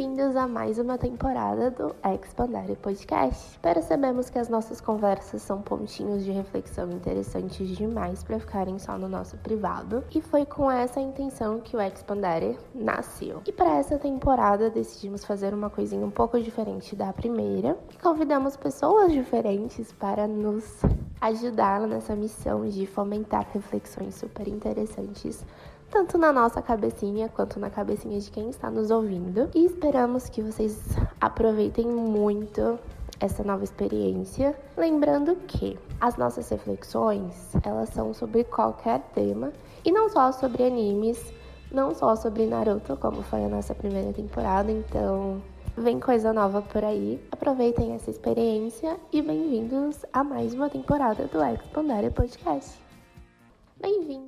Bem-vindos a mais uma temporada do Expandere Podcast. Percebemos que as nossas conversas são pontinhos de reflexão interessantes demais para ficarem só no nosso privado, e foi com essa intenção que o Expandere nasceu. E para essa temporada decidimos fazer uma coisinha um pouco diferente da primeira e convidamos pessoas diferentes para nos ajudar nessa missão de fomentar reflexões super interessantes tanto na nossa cabecinha quanto na cabecinha de quem está nos ouvindo. E esperamos que vocês aproveitem muito essa nova experiência. Lembrando que as nossas reflexões, elas são sobre qualquer tema e não só sobre animes, não só sobre Naruto, como foi a nossa primeira temporada, então vem coisa nova por aí. Aproveitem essa experiência e bem-vindos a mais uma temporada do Expandere Podcast. Bem-vindos!